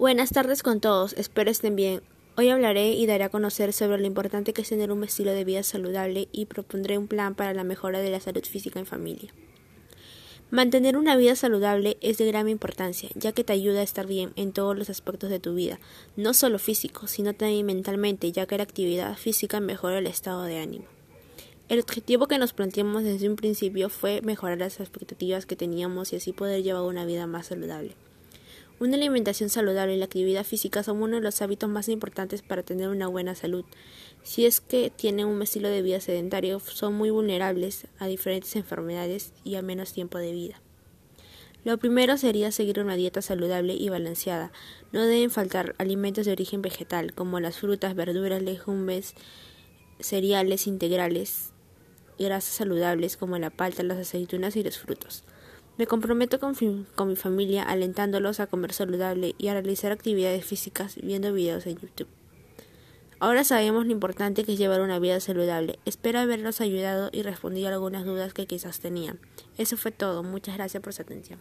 Buenas tardes con todos, espero estén bien. Hoy hablaré y daré a conocer sobre lo importante que es tener un estilo de vida saludable y propondré un plan para la mejora de la salud física en familia. Mantener una vida saludable es de gran importancia, ya que te ayuda a estar bien en todos los aspectos de tu vida, no solo físico, sino también mentalmente, ya que la actividad física mejora el estado de ánimo. El objetivo que nos planteamos desde un principio fue mejorar las expectativas que teníamos y así poder llevar una vida más saludable. Una alimentación saludable y la actividad física son uno de los hábitos más importantes para tener una buena salud. Si es que tienen un estilo de vida sedentario, son muy vulnerables a diferentes enfermedades y a menos tiempo de vida. Lo primero sería seguir una dieta saludable y balanceada. No deben faltar alimentos de origen vegetal, como las frutas, verduras, legumbres, cereales integrales, grasas saludables como la palta, las aceitunas y los frutos. Me comprometo con, mi familia alentándolos a comer saludable y a realizar actividades físicas viendo videos en YouTube. Ahora sabemos lo importante que es llevar una vida saludable. Espero haberlos ayudado y respondido a algunas dudas que quizás tenían. Eso fue todo. Muchas gracias por su atención.